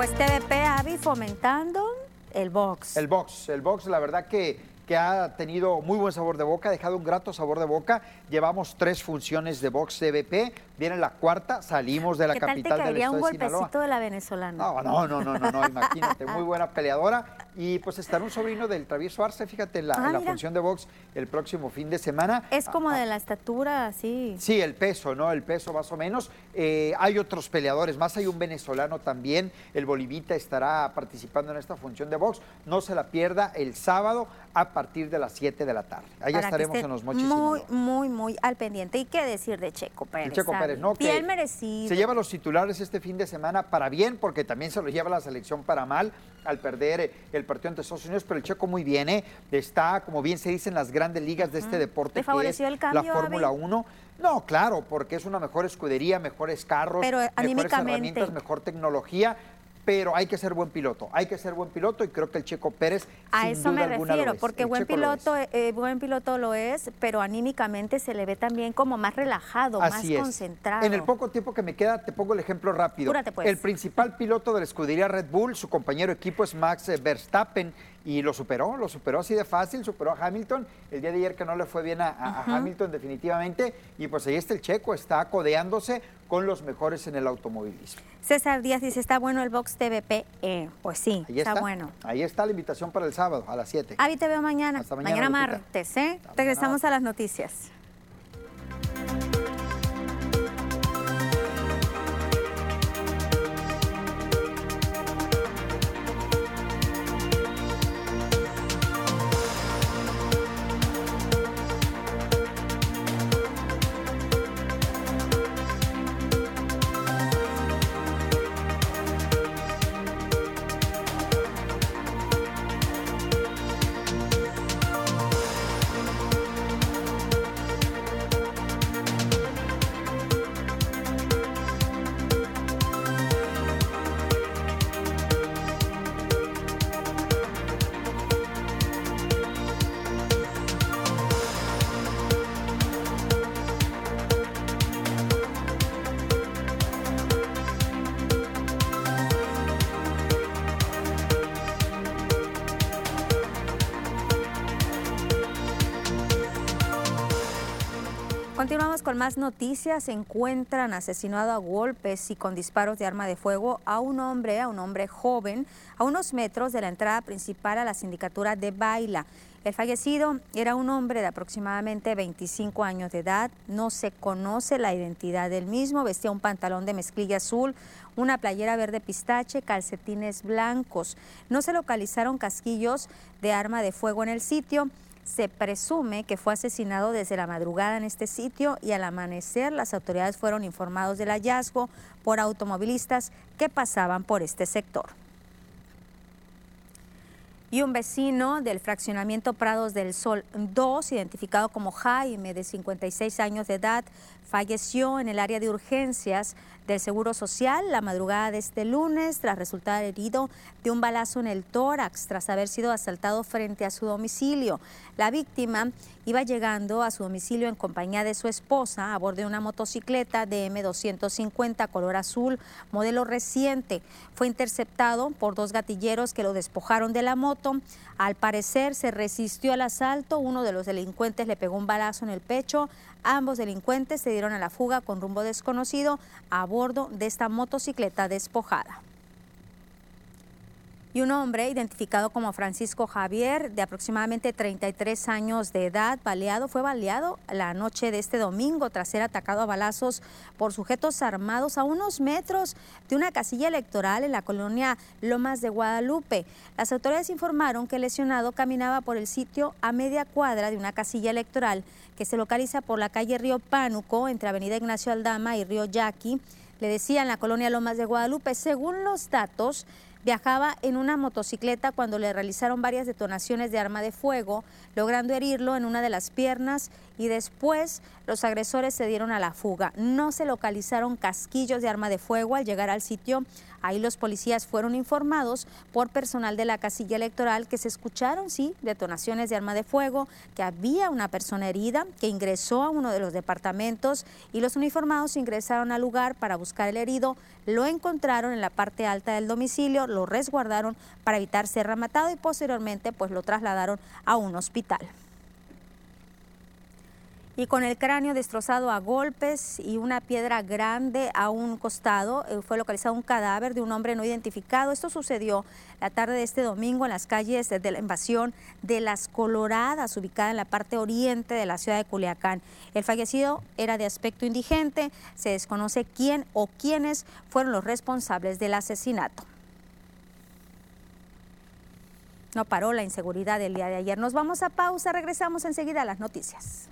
Pues TVP Avi fomentando el box. El box, el box, la verdad que, que ha tenido muy buen sabor de boca, ha dejado un grato sabor de boca. Llevamos tres funciones de box TVP, viene la cuarta, salimos de la ¿Qué capital tal te del un estado de Sinaloa. golpecito de la venezolana? No, no, no, no, no, no, imagínate, muy buena peleadora. Y pues estará un sobrino del travieso Arce, fíjate, en la, Ah, la función de box el próximo fin de semana. Es como de la estatura, así. Sí, el peso, ¿no? El peso más o menos. Eh, hay otros peleadores más, hay un venezolano también, el Bolivita estará participando en esta función de box. No se la pierda el sábado a partir de las 7 de la tarde. Ahí para estaremos en los mochis. Muy, muy, muy al pendiente. ¿Y qué decir de Checo Pérez? El Checo? Pérez, ¿no? Bien merecido. Se lleva los titulares este fin de semana para bien, porque también se lo lleva la selección para mal al perder eh, el partido ante Estados Unidos, pero el Checo muy bien, ¿eh? Está, como bien se dice, en las grandes ligas de este deporte ¿Te que es favoreció el cambio, la Fórmula Avi? 1. No, claro, porque es una mejor escudería, mejores carros, Pero, mejores herramientas, mejor tecnología. Pero hay que ser buen piloto, hay que ser buen piloto y creo que el Checo Pérez A sin eso duda me refiero, porque El buen Checo piloto, eh, buen piloto lo es, pero anímicamente se le ve también como más relajado, Así más es. concentrado. En el poco tiempo que me queda, te pongo el ejemplo rápido. Pues. El principal piloto de la escudería Red Bull, su compañero equipo es Max eh, Verstappen y lo superó, lo superó así de fácil, superó a Hamilton. El día de ayer que no le fue bien a, a- a Ujú. Hamilton definitivamente y pues ahí está el checo, está codeándose con los mejores en el automovilismo. César Díaz dice, está bueno el Box TVP. Eh, pues sí, Ahí está, bueno. Ahí está la invitación para el sábado a las 7. Avi, te veo mañana. Hasta mañana, martes, ¿eh? Regresamos a las noticias. Con más noticias. Se encuentran asesinado a golpes y con disparos de arma de fuego a un hombre, a un hombre joven, a unos metros de la entrada principal a la sindicatura de Baila. El fallecido era un hombre de aproximadamente 25 años de edad. No se conoce la identidad del mismo. Vestía un pantalón de mezclilla azul, una playera verde pistache, calcetines blancos. No se localizaron casquillos de arma de fuego en el sitio. Se presume que fue asesinado desde la madrugada en este sitio y al amanecer las autoridades fueron informados del hallazgo por automovilistas que pasaban por este sector. Y un vecino del fraccionamiento Prados del Sol 2, identificado como Jaime, de 56 años de edad, falleció en el área de urgencias del Seguro Social la madrugada de este lunes tras resultar herido de un balazo en el tórax tras haber sido asaltado frente a su domicilio. La víctima iba llegando a su domicilio en compañía de su esposa a bordo de una motocicleta de M250 color azul, modelo reciente. Fue interceptado por dos gatilleros que lo despojaron de la moto. Al parecer se resistió al asalto, uno de los delincuentes le pegó un balazo en el pecho, Ambos delincuentes se dieron a la fuga con rumbo desconocido a bordo de esta motocicleta despojada y un hombre identificado como Francisco Javier, de aproximadamente 33 años de edad, baleado, fue baleado la noche de este domingo tras ser atacado a balazos por sujetos armados a unos metros de una casilla electoral en la colonia Lomas de Guadalupe. Las autoridades informaron que el lesionado caminaba por el sitio a media cuadra de una casilla electoral que se localiza por la calle Río Pánuco, entre Avenida Ignacio Aldama y Río Yaqui. Le decían la colonia Lomas de Guadalupe, según los datos, Viajaba en una motocicleta cuando le realizaron varias detonaciones de arma de fuego, logrando herirlo en una de las piernas y después los agresores se dieron a la fuga. No se localizaron casquillos de arma de fuego al llegar al sitio. Ahí los policías fueron informados por personal de la casilla electoral que se escucharon, sí, detonaciones de arma de fuego, que había una persona herida que ingresó a uno de los departamentos y los uniformados ingresaron al lugar para buscar el herido. Lo encontraron en la parte alta del domicilio, lo resguardaron para evitar ser rematado y posteriormente pues lo trasladaron a un hospital y con el cráneo destrozado a golpes y una piedra grande a un costado eh, fue localizado un cadáver de un hombre no identificado. Esto sucedió la tarde de este domingo en las calles de la invasión de Las Coloradas, ubicada en la parte oriente de la ciudad de Culiacán. El fallecido era de aspecto indigente, se desconoce quién o quiénes fueron los responsables del asesinato. No paró la inseguridad del día de ayer. Nos vamos a pausa, regresamos enseguida a las noticias.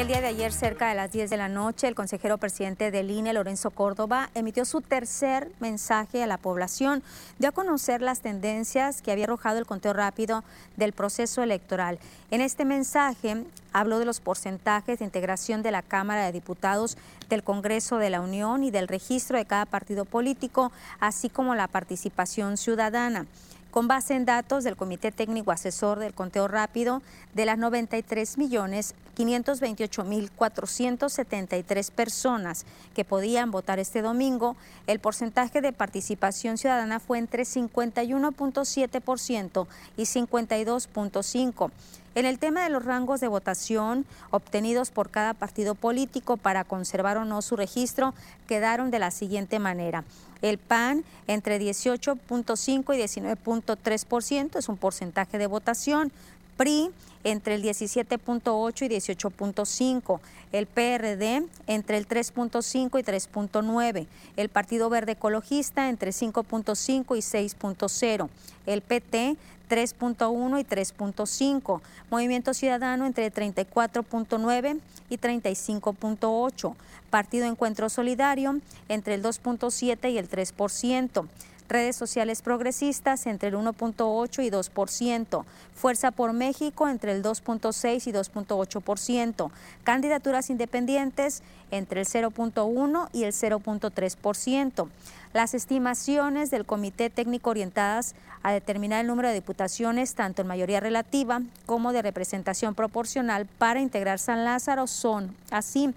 El día de ayer, cerca de las 10 de la noche, el consejero presidente del INE, Lorenzo Córdoba, emitió su tercer mensaje a la población. Dio a conocer las tendencias que había arrojado el conteo rápido del proceso electoral. En este mensaje habló de los porcentajes de integración de la Cámara de Diputados, del Congreso de la Unión y del registro de cada partido político, así como la participación ciudadana con base en datos del Comité Técnico Asesor del Conteo Rápido, de las 93 millones 528 mil 473 personas que podían votar este domingo, el porcentaje de participación ciudadana fue entre 51.7% y 52.5%. En el tema de los rangos de votación obtenidos por cada partido político para conservar o no su registro, quedaron de la siguiente manera. El PAN entre 18.5 y 19.3% es un porcentaje de votación. PRI entre el 17.8 y 18.5, el PRD entre el 3.5 y 3.9, el Partido Verde Ecologista entre 5.5 y 6.0, el PT 3.1 y 3.5, Movimiento Ciudadano entre 34.9 y 35.8, Partido Encuentro Solidario entre el 2.7 y el 3%, redes sociales progresistas entre el 1.8 y 2%, Fuerza por México entre el 2.6 y 2.8%, candidaturas independientes entre el 0.1 y el 0.3%. Las estimaciones del Comité Técnico orientadas a determinar el número de diputaciones, tanto en mayoría relativa como de representación proporcional para integrar San Lázaro son así,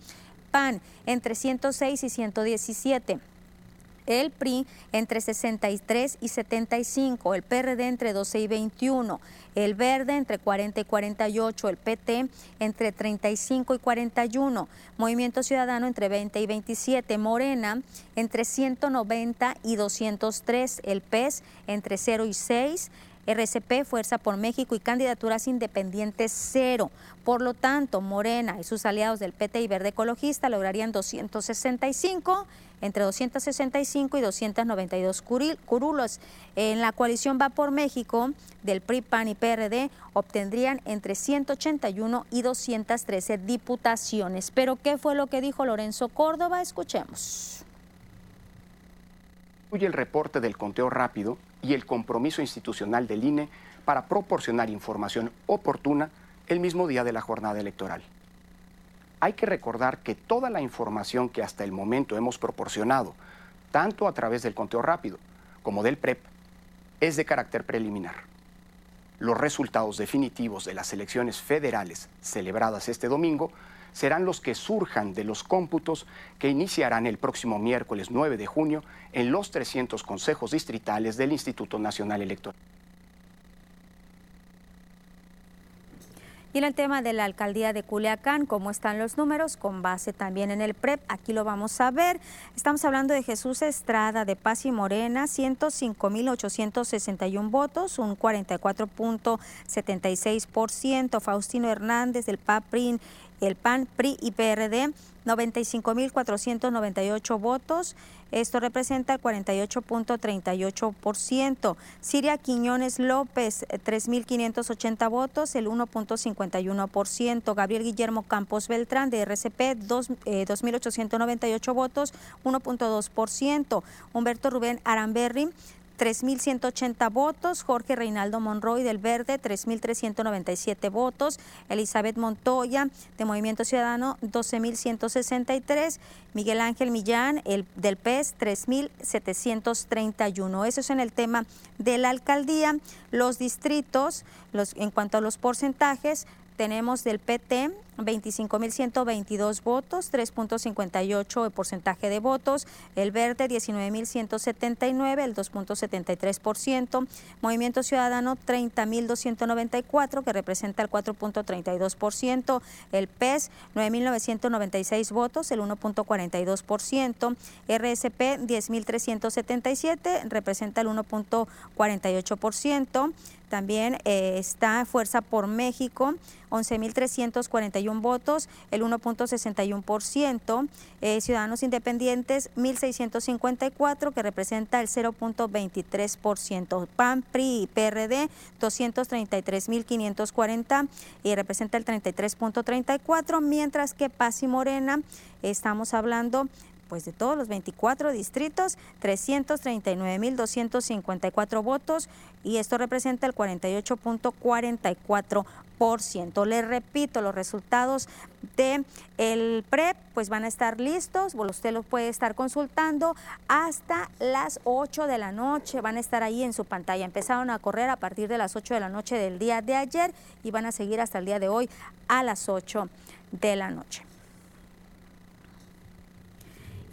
PAN entre 106 y 117 el PRI entre 63 y 75, el PRD entre 12 y 21, el Verde entre 40 y 48, el PT entre 35 y 41, Movimiento Ciudadano entre 20 y 27, Morena entre 190 y 203, el PES entre 0 y 6, RCP, Fuerza por México y candidaturas independientes cero. Por lo tanto, Morena y sus aliados del PT y Verde Ecologista lograrían 265 entre 265 y 292 curulos. En la coalición Va por México del PRI, PAN y PRD obtendrían entre 181 y 213 diputaciones. Pero ¿qué fue lo que dijo Lorenzo Córdoba? Escuchemos. El reporte del conteo rápido y el compromiso institucional del INE para proporcionar información oportuna el mismo día de la jornada electoral hay que recordar que toda la información que hasta el momento hemos proporcionado, tanto a través del conteo rápido como del PREP, es de carácter preliminar. Los resultados definitivos de las elecciones federales celebradas este domingo serán los que surjan de los cómputos que iniciarán el próximo miércoles 9 de junio en los 300 consejos distritales del Instituto Nacional Electoral. Y en el tema de la alcaldía de Culiacán, ¿cómo están los números? Con base también en el PREP, aquí lo vamos a ver. Estamos hablando de Jesús Estrada de Paz y Morena, 105.861 votos, un 44.76%. Faustino Hernández del PAPRIN el PAN, PRI y PRD, 95.498 votos. Esto representa el 48.38%. Siria Quiñones López, 3.580 votos, el 1.51%. Gabriel Guillermo Campos Beltrán de RCP, 2.898 votos, 1.2%. Humberto Rubén Aramberri, 3.180 votos, Jorge Reinaldo Monroy del Verde, 3.397 votos, Elizabeth Montoya de Movimiento Ciudadano, 12.163, Miguel Ángel Millán el, del PES, 3.731. Eso es en el tema de la alcaldía. Los distritos, los, en cuanto a los porcentajes, tenemos del PT 25.122 votos, 3.58 de porcentaje de votos. El Verde 19.179, el 2.73%. Movimiento Ciudadano 30.294, que representa el 4.32%. El PES 9.996 votos, el 1.42%. RSP 10.377, representa el 1.48%. También eh, está Fuerza por México, 11.341 131 votos, el 1.61%. Eh, Ciudadanos Independientes, 1.654, que representa el 0.23%. PAN, PRI y PRD, 233.540 y representa el 33.34%, mientras que Paz y Morena, estamos hablando pues de todos los 24 distritos, 339.254 votos y esto representa el 48.44%. Les repito, los resultados de el PREP pues van a estar listos, usted los puede estar consultando hasta las 8 de la noche, van a estar ahí en su pantalla. Empezaron a correr a partir de las 8 de la noche del día de ayer y van a seguir hasta el día de hoy a las 8 de la noche.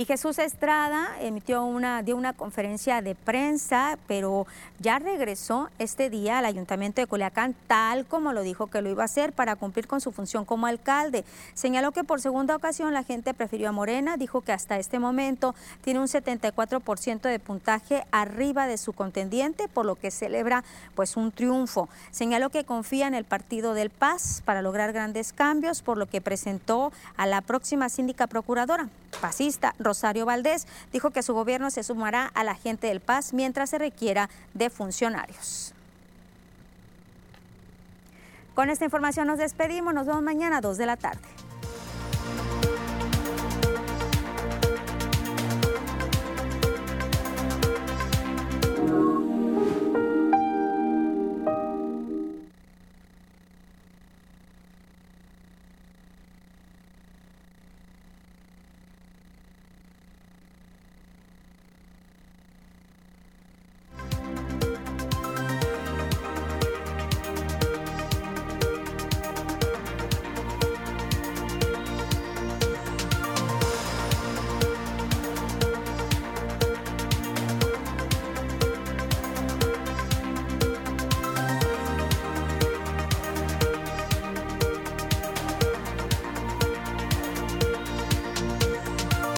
Y Jesús Estrada emitió una, dio una conferencia de prensa, pero ya regresó este día al Ayuntamiento de Culiacán, tal como lo dijo que lo iba a hacer para cumplir con su función como alcalde. Señaló que por segunda ocasión la gente prefirió a Morena, dijo que hasta este momento tiene un 74% de puntaje arriba de su contendiente, por lo que celebra pues un triunfo. Señaló que confía en el Partido del Paz para lograr grandes cambios, por lo que presentó a la próxima síndica procuradora, pasista Rosario Valdés, dijo que su gobierno se sumará a la gente del Paz mientras se requiera de funcionarios. Con esta información nos despedimos, nos vemos mañana a 2 de la tarde.